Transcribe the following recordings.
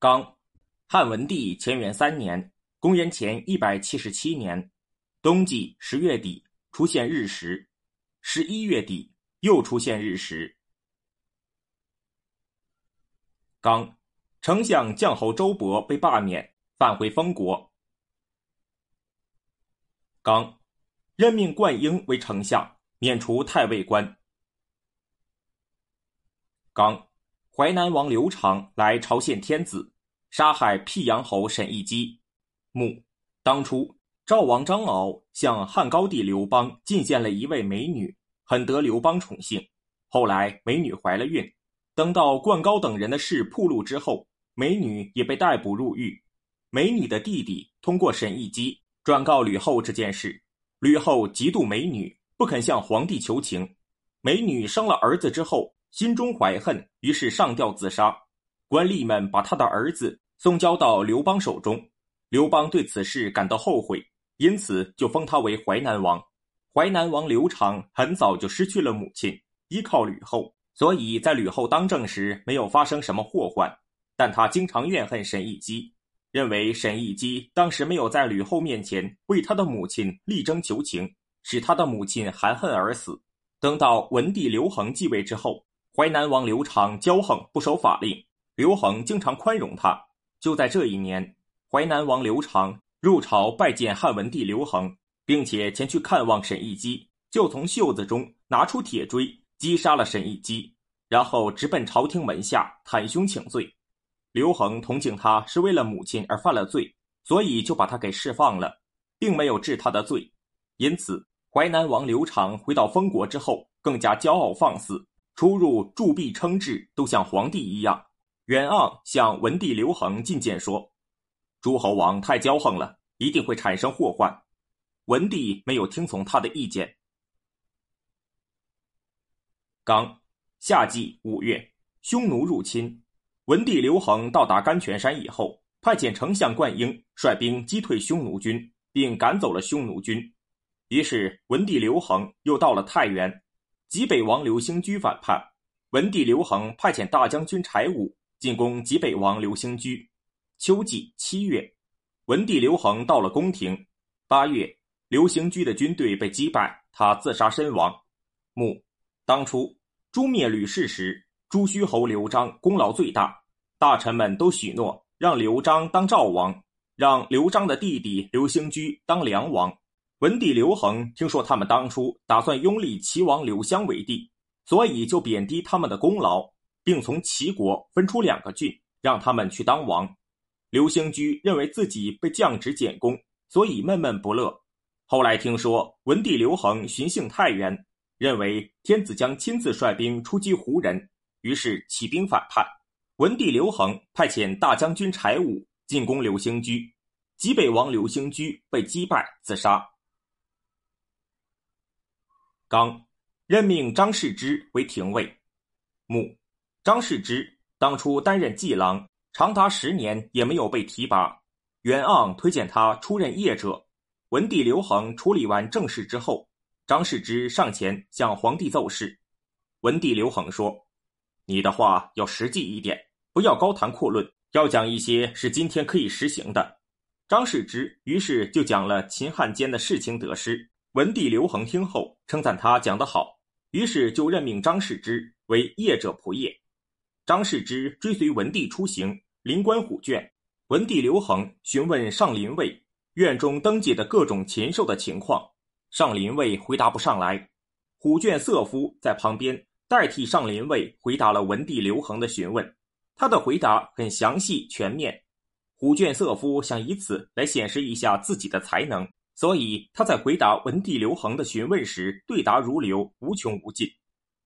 刚，汉文帝乾元三年（公元前一百七十七年）冬季十月底出现日食，十一月底又出现日食。刚，丞相将侯周勃被罢免，返回封国。刚，任命灌婴为丞相，免除太尉官。刚，淮南王刘长来朝献天子，杀害辟阳侯沈义基。墓，当初赵王张敖向汉高帝刘邦进献了一位美女，很得刘邦宠幸。后来美女怀了孕，等到灌高等人的事铺路之后，美女也被逮捕入狱。美女的弟弟通过沈义基转告吕后这件事，吕后嫉妒美女，不肯向皇帝求情。美女生了儿子之后。心中怀恨，于是上吊自杀。官吏们把他的儿子送交到刘邦手中。刘邦对此事感到后悔，因此就封他为淮南王。淮南王刘长很早就失去了母亲，依靠吕后，所以在吕后当政时没有发生什么祸患。但他经常怨恨沈义基，认为沈义基当时没有在吕后面前为他的母亲力争求情，使他的母亲含恨而死。等到文帝刘恒继位之后。淮南王刘长骄横不守法令，刘恒经常宽容他。就在这一年，淮南王刘长入朝拜见汉文帝刘恒，并且前去看望沈义基，就从袖子中拿出铁锥击杀了沈义基，然后直奔朝廷门下袒胸请罪。刘恒同情他是为了母亲而犯了罪，所以就把他给释放了，并没有治他的罪。因此，淮南王刘长回到封国之后，更加骄傲放肆。出入铸币称制都像皇帝一样。袁盎向文帝刘恒进谏说：“诸侯王太骄横了，一定会产生祸患。”文帝没有听从他的意见。刚，夏季五月，匈奴入侵。文帝刘恒到达甘泉山以后，派遣丞相灌婴率兵击退匈奴军，并赶走了匈奴军。于是，文帝刘恒又到了太原。济北王刘兴居反叛，文帝刘恒派遣大将军柴武进攻济北王刘兴居。秋季七月，文帝刘恒到了宫廷。八月，刘兴居的军队被击败，他自杀身亡。墓，当初诛灭吕氏时，朱虚侯刘璋功劳最大，大臣们都许诺让刘璋当赵王，让刘璋的弟弟刘兴居当梁王。文帝刘恒听说他们当初打算拥立齐王刘襄为帝，所以就贬低他们的功劳，并从齐国分出两个郡让他们去当王。刘兴居认为自己被降职减功，所以闷闷不乐。后来听说文帝刘恒巡幸太原，认为天子将亲自率兵出击胡人，于是起兵反叛。文帝刘恒派遣大将军柴武进攻刘兴居，济北王刘兴居被击败自杀。刚任命张世之为廷尉。墓张世之当初担任祭郎，长达十年也没有被提拔。袁盎推荐他出任谒者。文帝刘恒处理完政事之后，张世之上前向皇帝奏事。文帝刘恒说：“你的话要实际一点，不要高谈阔论，要讲一些是今天可以实行的。”张世之于是就讲了秦汉间的事情得失。文帝刘恒听后称赞他讲得好，于是就任命张世之为谒者仆射。张世之追随文帝出行，临关虎圈，文帝刘恒询问上林卫院中登记的各种禽兽的情况，上林卫回答不上来。虎圈色夫在旁边代替上林卫回答了文帝刘恒的询问，他的回答很详细全面。虎圈色夫想以此来显示一下自己的才能。所以他在回答文帝刘恒的询问时，对答如流，无穷无尽。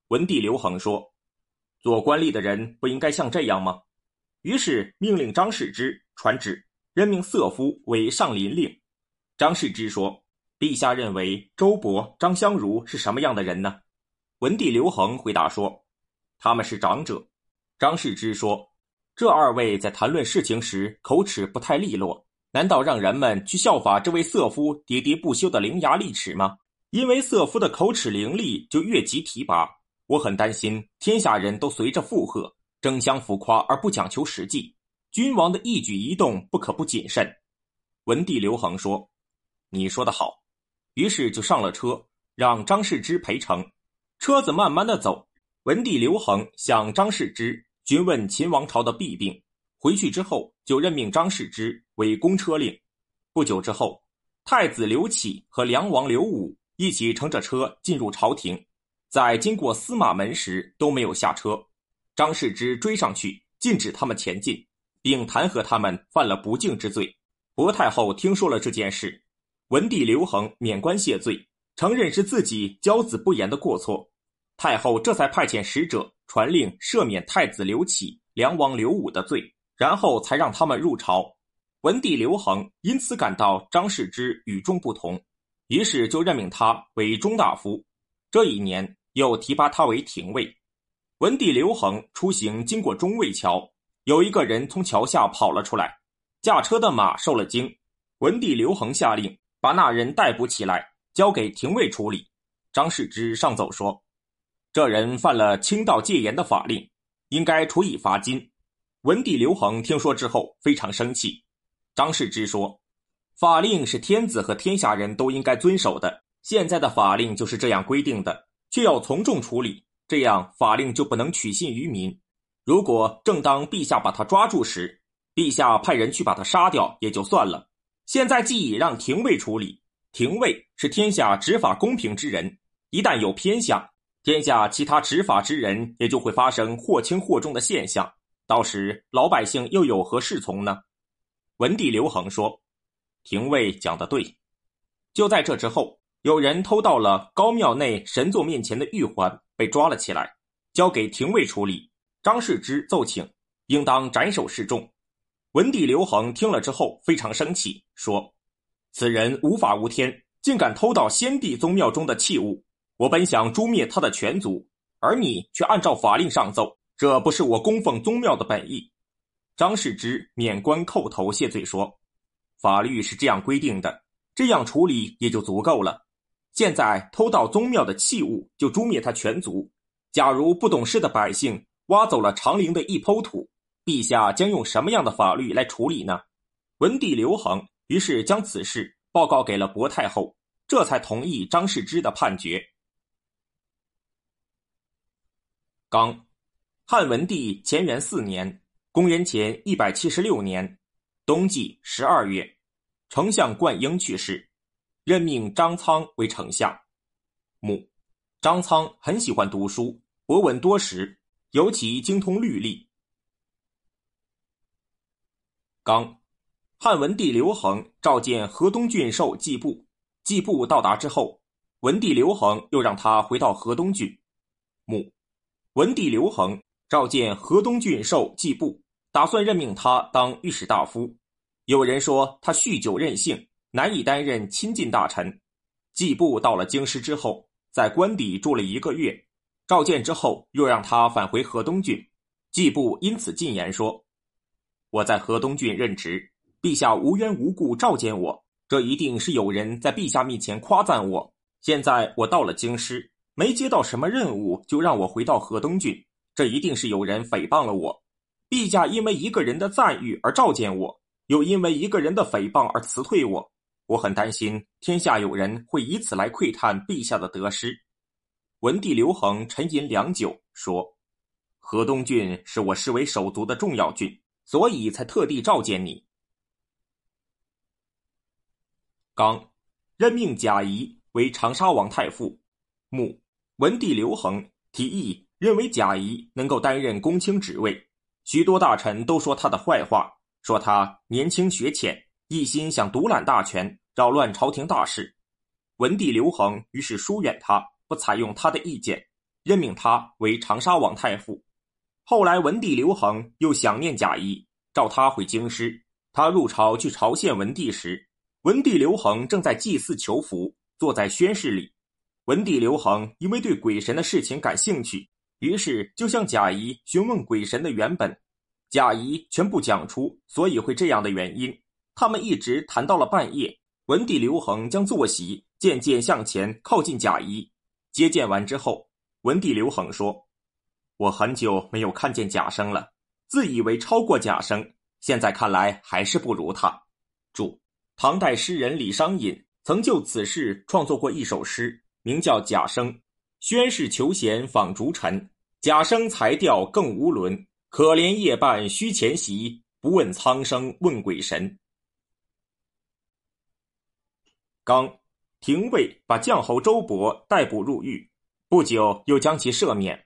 文帝刘恒说：“做官吏的人不应该像这样吗？”于是命令张世之传旨，任命色夫为上林令。张世之说：“陛下认为周勃、张相如是什么样的人呢？”文帝刘恒回答说：“他们是长者。”张世之说：“这二位在谈论事情时口齿不太利落。”难道让人们去效法这位瑟夫喋喋不休的伶牙俐齿吗？因为瑟夫的口齿伶俐，就越级提拔。我很担心天下人都随着附和，争相浮夸而不讲求实际，君王的一举一动不可不谨慎。文帝刘恒说：“你说的好。”于是就上了车，让张世之陪乘。车子慢慢的走，文帝刘恒向张世之询问秦王朝的弊病。回去之后，就任命张世之为公车令。不久之后，太子刘启和梁王刘武一起乘着车进入朝廷，在经过司马门时都没有下车。张世之追上去，禁止他们前进，并弹劾他们犯了不敬之罪。薄太后听说了这件事。文帝刘恒免官谢罪，承认是自己骄子不严的过错。太后这才派遣使者传令赦免太子刘启、梁王刘武的罪，然后才让他们入朝。文帝刘恒因此感到张世之与众不同，于是就任命他为中大夫。这一年又提拔他为廷尉。文帝刘恒出行经过中卫桥，有一个人从桥下跑了出来，驾车的马受了惊。文帝刘恒下令。把那人逮捕起来，交给廷尉处理。张世之上奏说：“这人犯了清道戒严的法令，应该处以罚金。”文帝刘恒听说之后非常生气。张世之说：“法令是天子和天下人都应该遵守的，现在的法令就是这样规定的，却要从重处理，这样法令就不能取信于民。如果正当陛下把他抓住时，陛下派人去把他杀掉，也就算了。”现在既已让廷尉处理，廷尉是天下执法公平之人，一旦有偏向，天下其他执法之人也就会发生或轻或重的现象，到时老百姓又有何适从呢？文帝刘恒说：“廷尉讲的对。”就在这之后，有人偷盗了高庙内神座面前的玉环，被抓了起来，交给廷尉处理。张世之奏请，应当斩首示众。文帝刘恒听了之后非常生气，说：“此人无法无天，竟敢偷盗先帝宗庙中的器物！我本想诛灭他的全族，而你却按照法令上奏，这不是我供奉宗庙的本意。”张世之免官叩头谢罪说：“法律是这样规定的，这样处理也就足够了。现在偷盗宗庙的器物就诛灭他全族，假如不懂事的百姓挖走了长陵的一抔土。”陛下将用什么样的法律来处理呢？文帝刘恒于是将此事报告给了薄太后，这才同意张世之的判决。刚，汉文帝乾元四年（公元前一百七十六年）冬季十二月，丞相灌婴去世，任命张苍为丞相。母张苍很喜欢读书，博闻多识，尤其精通律历。刚，汉文帝刘恒召见河东郡守季布，季布到达之后，文帝刘恒又让他回到河东郡。母，文帝刘恒召见河东郡守季布，打算任命他当御史大夫。有人说他酗酒任性，难以担任亲近大臣。季布到了京师之后，在官邸住了一个月，召见之后又让他返回河东郡。季布因此进言说。我在河东郡任职，陛下无缘无故召见我，这一定是有人在陛下面前夸赞我。现在我到了京师，没接到什么任务，就让我回到河东郡，这一定是有人诽谤了我。陛下因为一个人的赞誉而召见我，又因为一个人的诽谤而辞退我，我很担心天下有人会以此来窥探陛下的得失。文帝刘恒沉吟良久，说：“河东郡是我视为手足的重要郡。”所以才特地召见你。刚任命贾谊为长沙王太傅。穆文帝刘恒提议，认为贾谊能够担任公卿职位。许多大臣都说他的坏话，说他年轻学浅，一心想独揽大权，扰乱朝廷大事。文帝刘恒于是疏远他，不采用他的意见，任命他为长沙王太傅。后来，文帝刘恒又想念贾谊，召他回京师。他入朝去朝见文帝时，文帝刘恒正在祭祀求福，坐在宣室里。文帝刘恒因为对鬼神的事情感兴趣，于是就向贾谊询问鬼神的原本。贾谊全部讲出所以会这样的原因。他们一直谈到了半夜。文帝刘恒将坐席渐渐向前靠近贾谊，接见完之后，文帝刘恒说。我很久没有看见贾生了，自以为超过贾生，现在看来还是不如他。注：唐代诗人李商隐曾就此事创作过一首诗，名叫《贾生》。宣室求贤访逐臣，贾生才调更无伦。可怜夜半虚前席，不问苍生问鬼神。刚，廷尉把将侯周勃逮捕入狱，不久又将其赦免。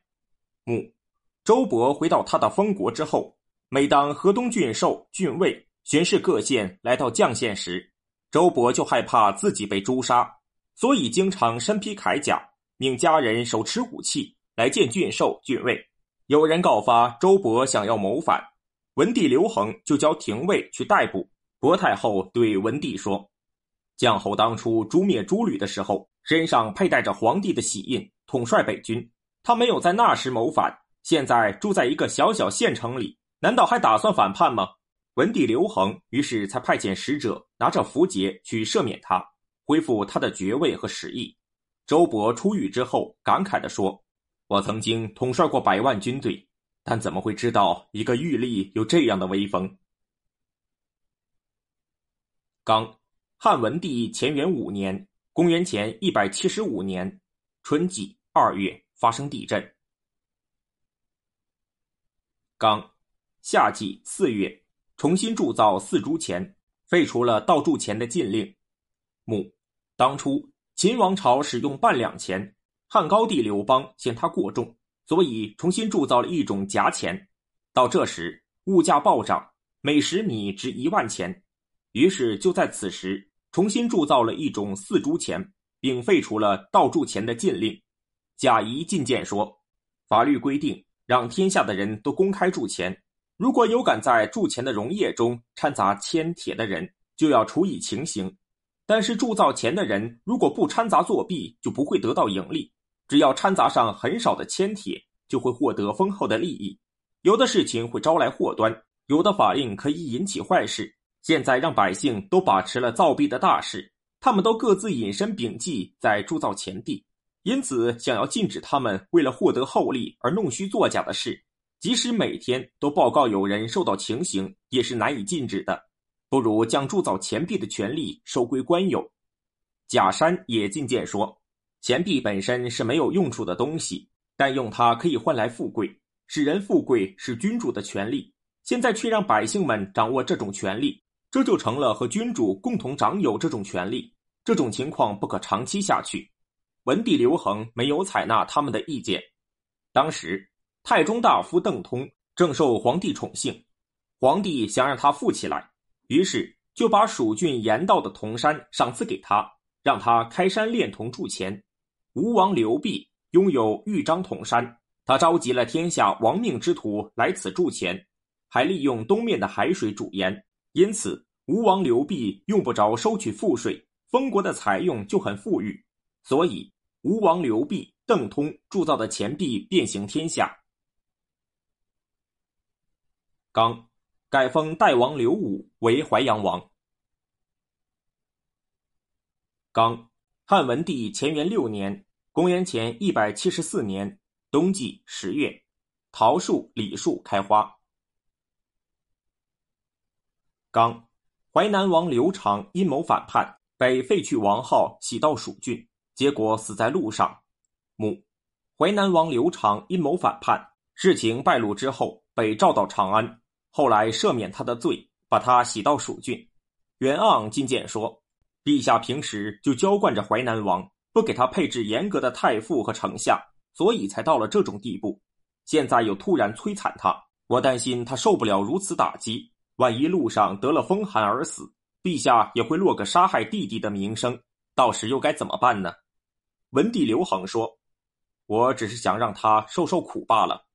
穆，周勃回到他的封国之后，每当河东郡守、郡尉、巡视各县来到绛县时，周勃就害怕自己被诛杀，所以经常身披铠甲。命家人手持武器来见郡守、郡尉。有人告发周勃想要谋反，文帝刘恒就叫廷尉去逮捕。薄太后对文帝说：“将侯当初诛灭诸吕的时候，身上佩戴着皇帝的玺印，统帅北军。他没有在那时谋反，现在住在一个小小县城里，难道还打算反叛吗？”文帝刘恒于是才派遣使者拿着符节去赦免他，恢复他的爵位和实意。周勃出狱之后，感慨地说：“我曾经统帅过百万军队，但怎么会知道一个玉吏有这样的威风？”刚，汉文帝乾元五年（公元前一百七十五年）春季二月发生地震。刚，夏季四月重新铸造四铢钱，废除了盗铸钱的禁令。母，当初。秦王朝使用半两钱，汉高帝刘邦嫌它过重，所以重新铸造了一种夹钱。到这时，物价暴涨，每石米值一万钱，于是就在此时重新铸造了一种四铢钱，并废除了倒铸钱的禁令。贾谊进谏说：“法律规定，让天下的人都公开铸钱，如果有敢在铸钱的溶液中掺杂铅铁的人，就要处以情刑。”但是铸造钱的人如果不掺杂作弊，就不会得到盈利；只要掺杂上很少的铅铁，就会获得丰厚的利益。有的事情会招来祸端，有的法令可以引起坏事。现在让百姓都把持了造币的大事，他们都各自隐身摒迹在铸造钱币，因此想要禁止他们为了获得厚利而弄虚作假的事，即使每天都报告有人受到情形，也是难以禁止的。不如将铸造钱币的权利收归官有。贾山也进谏说，钱币本身是没有用处的东西，但用它可以换来富贵，使人富贵是君主的权利。现在却让百姓们掌握这种权利，这就成了和君主共同掌有这种权利。这种情况不可长期下去。文帝刘恒没有采纳他们的意见。当时太中大夫邓通正受皇帝宠幸，皇帝想让他富起来。于是就把蜀郡盐道的铜山赏赐给他，让他开山炼铜铸钱。吴王刘濞拥有豫章铜山，他召集了天下亡命之徒来此铸钱，还利用东面的海水煮盐，因此吴王刘濞用不着收取赋税，封国的财用就很富裕。所以吴王刘濞、邓通铸造的钱币遍行天下。刚。改封代王刘武为淮阳王。刚，汉文帝乾元六年（公元前一百七十四年）冬季十月，桃树、李树开花。刚，淮南王刘长阴谋反叛，被废去王号，徙到蜀郡，结果死在路上。母，淮南王刘长阴谋反叛，事情败露之后，被召到长安。后来赦免他的罪，把他徙到蜀郡。袁盎进谏说：“陛下平时就娇惯着淮南王，不给他配置严格的太傅和丞相，所以才到了这种地步。现在又突然摧残他，我担心他受不了如此打击，万一路上得了风寒而死，陛下也会落个杀害弟弟的名声，到时又该怎么办呢？”文帝刘恒说：“我只是想让他受受苦罢了。”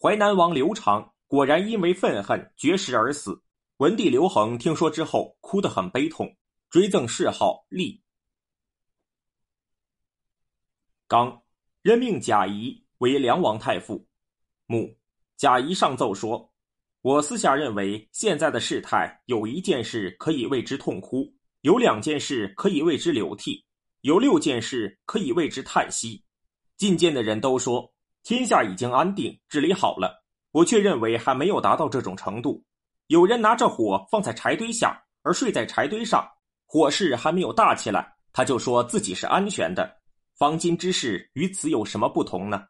淮南王刘长。果然因为愤恨绝食而死。文帝刘恒听说之后，哭得很悲痛，追赠谥号立。刚任命贾谊为梁王太傅。穆贾谊上奏说：“我私下认为，现在的事态有一件事可以为之痛哭，有两件事可以为之流涕，有六件事可以为之叹息。觐见的人都说，天下已经安定，治理好了。”我却认为还没有达到这种程度。有人拿着火放在柴堆下，而睡在柴堆上，火势还没有大起来，他就说自己是安全的。方今之事与此有什么不同呢？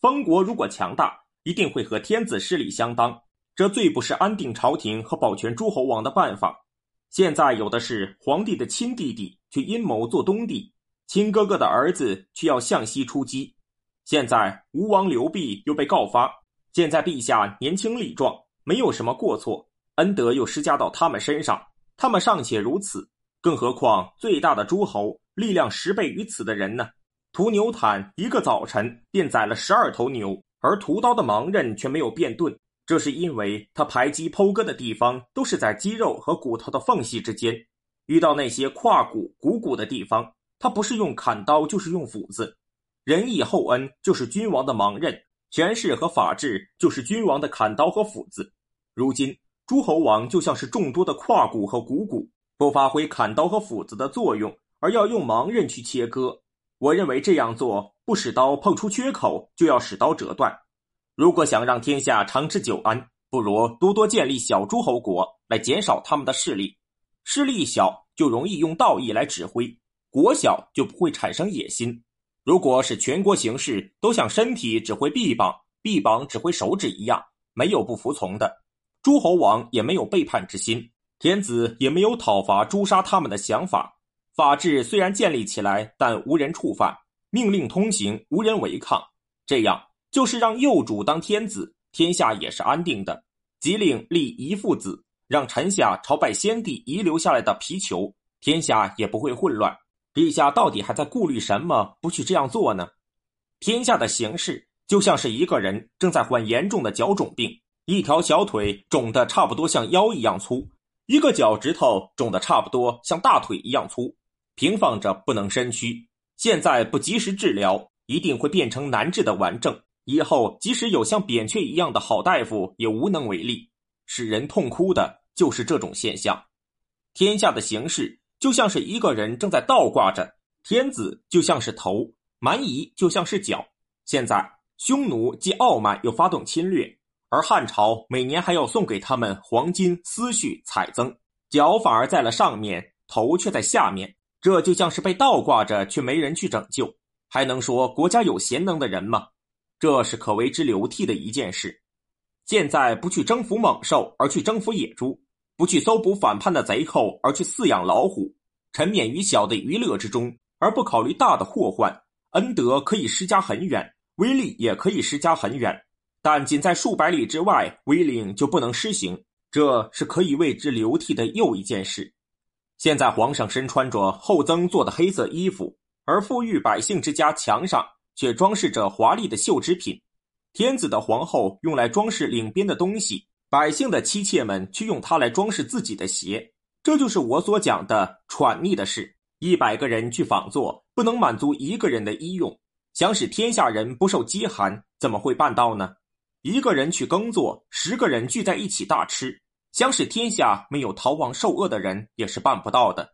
封国如果强大，一定会和天子势力相当，这最不是安定朝廷和保全诸侯王的办法。现在有的是皇帝的亲弟弟去阴谋做东帝，亲哥哥的儿子却要向西出击。现在吴王刘濞又被告发，现在陛下年轻力壮，没有什么过错，恩德又施加到他们身上，他们尚且如此，更何况最大的诸侯，力量十倍于此的人呢？屠牛坦一个早晨便宰了十二头牛，而屠刀的盲刃却没有变钝。这是因为他排击剖割的地方都是在肌肉和骨头的缝隙之间，遇到那些胯骨股骨的地方，他不是用砍刀就是用斧子。仁义厚恩就是君王的盲刃，权势和法治就是君王的砍刀和斧子。如今诸侯王就像是众多的胯骨和股骨，不发挥砍刀和斧子的作用，而要用盲刃去切割。我认为这样做不使刀碰出缺口，就要使刀折断。如果想让天下长治久安，不如多多建立小诸侯国，来减少他们的势力。势力小就容易用道义来指挥，国小就不会产生野心。如果是全国形势都像身体指挥臂膀，臂膀指挥手指一样，没有不服从的，诸侯王也没有背叛之心，天子也没有讨伐诛杀他们的想法。法治虽然建立起来，但无人触犯，命令通行，无人违抗，这样。就是让幼主当天子，天下也是安定的；即令立遗父子，让臣下朝拜先帝遗留下来的皮球，天下也不会混乱。陛下到底还在顾虑什么，不去这样做呢？天下的形势就像是一个人正在患严重的脚肿病，一条小腿肿得差不多像腰一样粗，一个脚趾头肿得差不多像大腿一样粗，平放着不能伸屈。现在不及时治疗，一定会变成难治的顽症。以后即使有像扁鹊一样的好大夫，也无能为力。使人痛哭的就是这种现象。天下的形势就像是一个人正在倒挂着，天子就像是头，蛮夷就像是脚。现在匈奴既傲慢又发动侵略，而汉朝每年还要送给他们黄金、丝絮、彩增，脚反而在了上面，头却在下面。这就像是被倒挂着，却没人去拯救。还能说国家有贤能的人吗？这是可为之流涕的一件事。现在不去征服猛兽，而去征服野猪；不去搜捕反叛的贼寇，而去饲养老虎；沉湎于小的娱乐之中，而不考虑大的祸患。恩德可以施加很远，威力也可以施加很远，但仅在数百里之外，威令就不能施行。这是可以为之流涕的又一件事。现在皇上身穿着厚增做的黑色衣服，而富裕百姓之家墙上。却装饰着华丽的绣织品，天子的皇后用来装饰领边的东西，百姓的妻妾们却用它来装饰自己的鞋。这就是我所讲的喘逆的事。一百个人去仿做，不能满足一个人的衣用。想使天下人不受饥寒，怎么会办到呢？一个人去耕作，十个人聚在一起大吃，想使天下没有逃亡受饿的人，也是办不到的。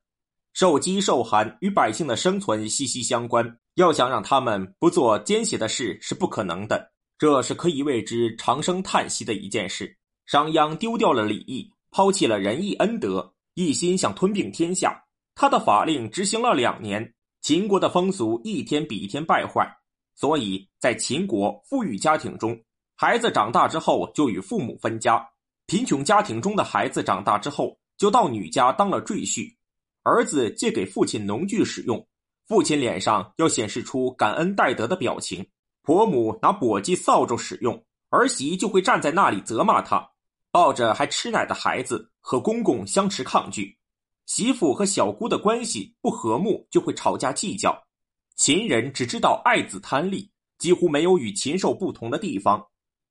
受饥受寒与百姓的生存息息相关。要想让他们不做奸邪的事是不可能的，这是可以为之长声叹息的一件事。商鞅丢掉了礼义，抛弃了仁义恩德，一心想吞并天下。他的法令执行了两年，秦国的风俗一天比一天败坏。所以在秦国富裕家庭中，孩子长大之后就与父母分家；贫穷家庭中的孩子长大之后就到女家当了赘婿，儿子借给父亲农具使用。父亲脸上要显示出感恩戴德的表情，婆母拿簸箕、扫帚使用，儿媳就会站在那里责骂他；抱着还吃奶的孩子和公公相持抗拒，媳妇和小姑的关系不和睦就会吵架计较。秦人只知道爱子贪利，几乎没有与禽兽不同的地方。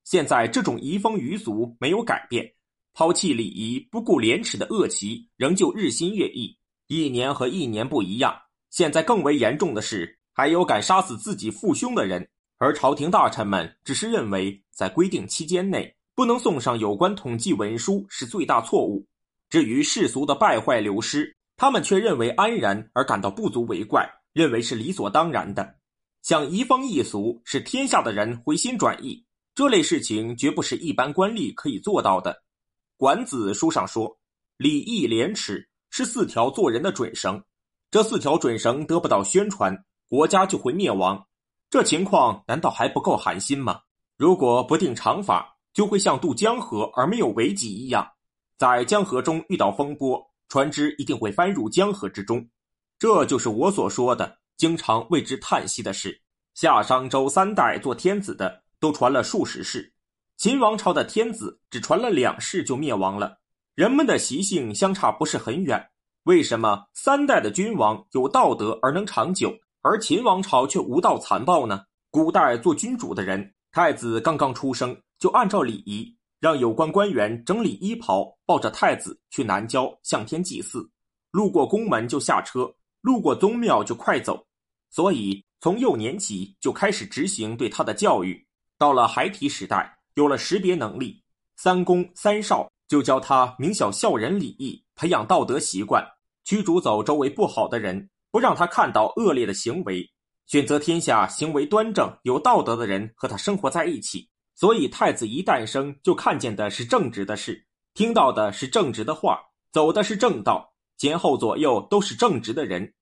现在这种移风余俗没有改变，抛弃礼仪、不顾廉耻的恶习仍旧日新月异，一年和一年不一样。现在更为严重的是，还有敢杀死自己父兄的人，而朝廷大臣们只是认为在规定期间内不能送上有关统计文书是最大错误。至于世俗的败坏流失，他们却认为安然而感到不足为怪，认为是理所当然的。像移风易俗，使天下的人回心转意，这类事情绝不是一般官吏可以做到的。管子》书上说：“礼义廉耻是四条做人的准绳，这四条准绳得不到宣传，国家就会灭亡。这情况难道还不够寒心吗？如果不定常法，就会像渡江河而没有为己一样，在江河中遇到风波，船只一定会翻入江河之中。这就是我所说的，经常为之叹息的事。夏商周三代做天子的都传了数十世。”秦王朝的天子只传了两世就灭亡了，人们的习性相差不是很远。为什么三代的君王有道德而能长久，而秦王朝却无道残暴呢？古代做君主的人，太子刚刚出生，就按照礼仪让有关官员整理衣袍，抱着太子去南郊向天祭祀，路过宫门就下车，路过宗庙就快走。所以从幼年起就开始执行对他的教育，到了孩提时代。有了识别能力，三公三少就教他明晓孝仁礼义，培养道德习惯，驱逐走周围不好的人，不让他看到恶劣的行为，选择天下行为端正、有道德的人和他生活在一起。所以太子一诞生就看见的是正直的事，听到的是正直的话，走的是正道，前后左右都是正直的人。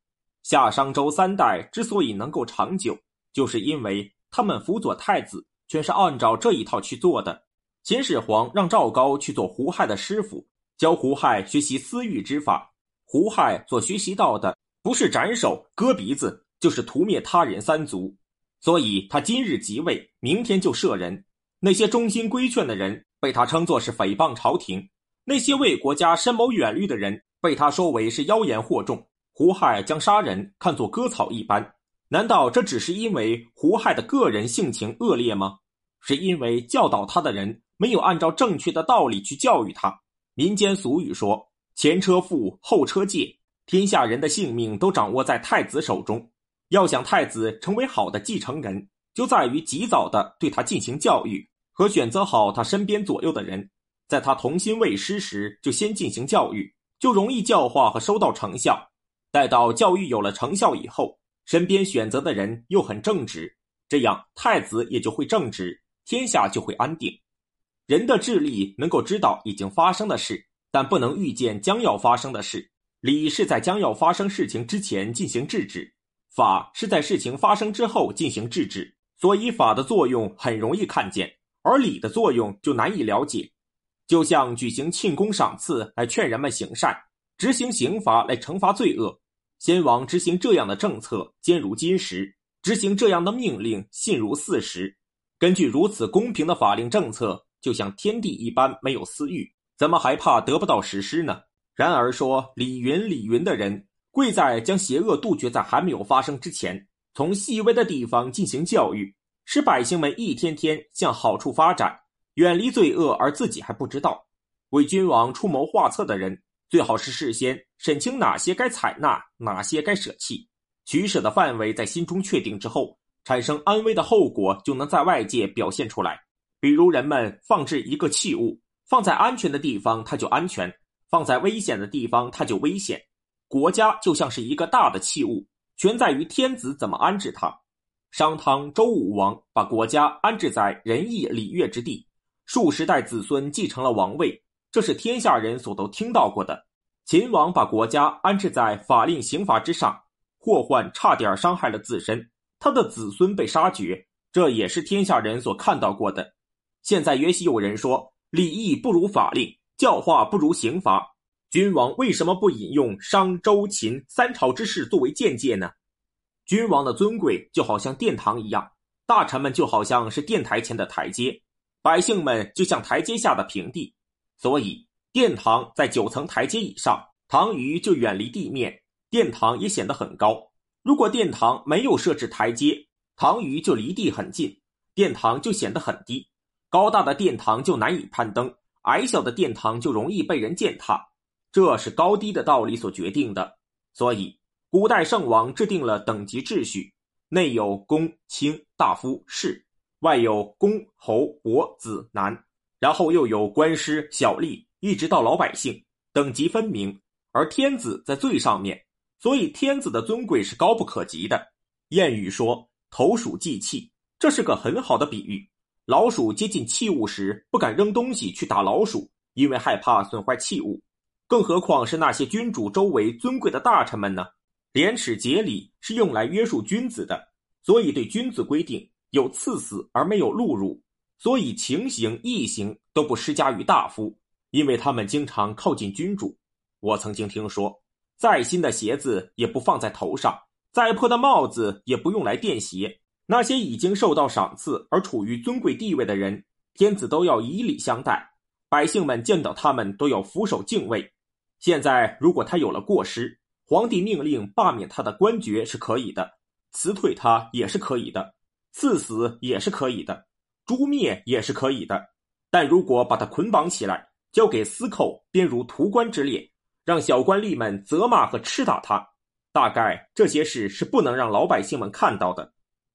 夏商周三代之所以能够长久，就是因为他们辅佐太子。全是按照这一套去做的。秦始皇让赵高去做胡亥的师傅，教胡亥学习私欲之法。胡亥所学习到的，不是斩首割鼻子，就是屠灭他人三族。所以他今日即位，明天就射人。那些忠心规劝的人，被他称作是诽谤朝廷；那些为国家深谋远虑的人，被他说为是妖言惑众。胡亥将杀人看作割草一般。难道这只是因为胡亥的个人性情恶劣吗？是因为教导他的人没有按照正确的道理去教育他。民间俗语说：“前车覆，后车戒。”天下人的性命都掌握在太子手中。要想太子成为好的继承人，就在于及早的对他进行教育和选择好他身边左右的人。在他童心未失时就先进行教育，就容易教化和收到成效。待到教育有了成效以后，身边选择的人又很正直，这样太子也就会正直，天下就会安定。人的智力能够知道已经发生的事，但不能预见将要发生的事。礼是在将要发生事情之前进行制止，法是在事情发生之后进行制止。所以法的作用很容易看见，而礼的作用就难以了解。就像举行庆功赏赐来劝人们行善，执行刑罚来惩罚罪恶。先王执行这样的政策，坚如金石；执行这样的命令，信如四时。根据如此公平的法令政策，就像天地一般没有私欲，怎么还怕得不到实施呢？然而说李云李云的人，贵在将邪恶杜绝在还没有发生之前，从细微的地方进行教育，使百姓们一天天向好处发展，远离罪恶，而自己还不知道。为君王出谋划策的人。最好是事先审清哪些该采纳，哪些该舍弃。取舍的范围在心中确定之后，产生安危的后果就能在外界表现出来。比如，人们放置一个器物，放在安全的地方，它就安全；放在危险的地方，它就危险。国家就像是一个大的器物，全在于天子怎么安置它。商汤、周武王把国家安置在仁义礼乐之地，数十代子孙继承了王位。这是天下人所都听到过的。秦王把国家安置在法令刑罚之上，祸患差点伤害了自身，他的子孙被杀绝，这也是天下人所看到过的。现在也许有人说，礼义不如法令，教化不如刑罚。君王为什么不引用商周秦三朝之事作为见解呢？君王的尊贵就好像殿堂一样，大臣们就好像是殿台前的台阶，百姓们就像台阶下的平地。所以，殿堂在九层台阶以上，堂宇就远离地面，殿堂也显得很高。如果殿堂没有设置台阶，堂宇就离地很近，殿堂就显得很低。高大的殿堂就难以攀登，矮小的殿堂就容易被人践踏。这是高低的道理所决定的。所以，古代圣王制定了等级秩序，内有公卿大夫士，外有公侯伯子男。然后又有官师、小吏，一直到老百姓，等级分明。而天子在最上面，所以天子的尊贵是高不可及的。谚语说“投鼠忌器”，这是个很好的比喻。老鼠接近器物时，不敢扔东西去打老鼠，因为害怕损坏器物，更何况是那些君主周围尊贵的大臣们呢？廉耻节礼是用来约束君子的，所以对君子规定有赐死而没有戮辱，所以情刑、义刑都不施加于大夫，因为他们经常靠近君主。我曾经听说，再新的鞋子也不放在头上，再破的帽子也不用来垫鞋。那些已经受到赏赐而处于尊贵地位的人，天子都要以礼相待，百姓们见到他们都要俯首敬畏。现在，如果他有了过失，皇帝命令罢免他的官爵是可以的，辞退他也是可以的，赐死也是可以的，诛灭也是可以的。但如果把他捆绑起来，交给司寇编入屠官之列，让小官吏们责骂和吃打他，大概这些事是不能让老百姓们看到的。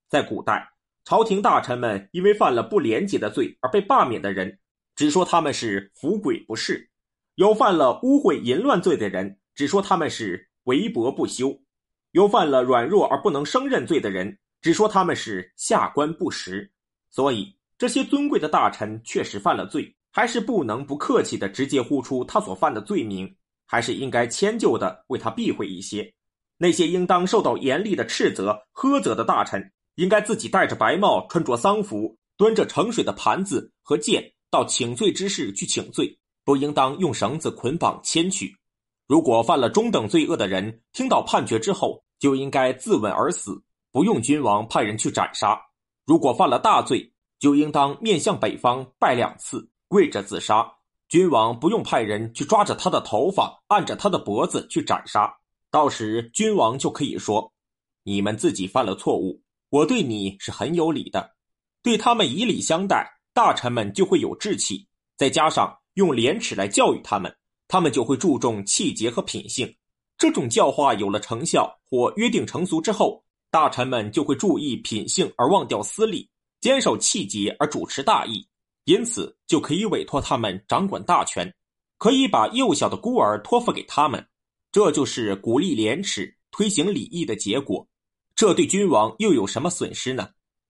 在古代，朝廷大臣们因为犯了不廉洁的罪而被罢免的人，只说他们是服鬼不仕；有犯了污秽淫乱罪的人，只说他们是为薄不休；有犯了软弱而不能胜任罪的人，只说他们是下官不实。所以，这些尊贵的大臣确实犯了罪，还是不能不客气的直接呼出他所犯的罪名，还是应该迁就的为他避讳一些。那些应当受到严厉的斥责、呵责的大臣。应该自己戴着白帽，穿着丧服，端着盛水的盘子和剑，到请罪之室去请罪，不应当用绳子捆绑牵去。如果犯了中等罪恶的人，听到判决之后，就应该自刎而死，不用君王派人去斩杀。如果犯了大罪，就应当面向北方拜两次，跪着自杀。君王不用派人去抓着他的头发，按着他的脖子去斩杀。到时君王就可以说：“你们自己犯了错误。”我对你是很有礼的，对他们以礼相待，大臣们就会有志气。再加上用廉耻来教育他们，他们就会注重气节和品性。这种教化有了成效或约定成俗之后，大臣们就会注意品性而忘掉私利，坚守气节而主持大义。因此，就可以委托他们掌管大权，可以把幼小的孤儿托付给他们。这就是鼓励廉耻、推行礼义的结果。这对君王又有什么损失呢？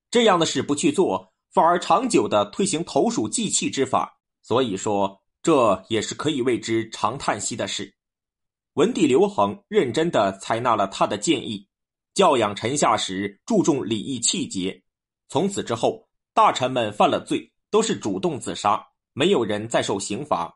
这样的事不去做，反而长久的推行投鼠忌器之法，所以说这也是可以为之长叹息的事。文帝刘恒认真的采纳了他的建议，教养臣下时注重礼义气节。从此之后，大臣们犯了罪都是主动自杀，没有人再受刑罚。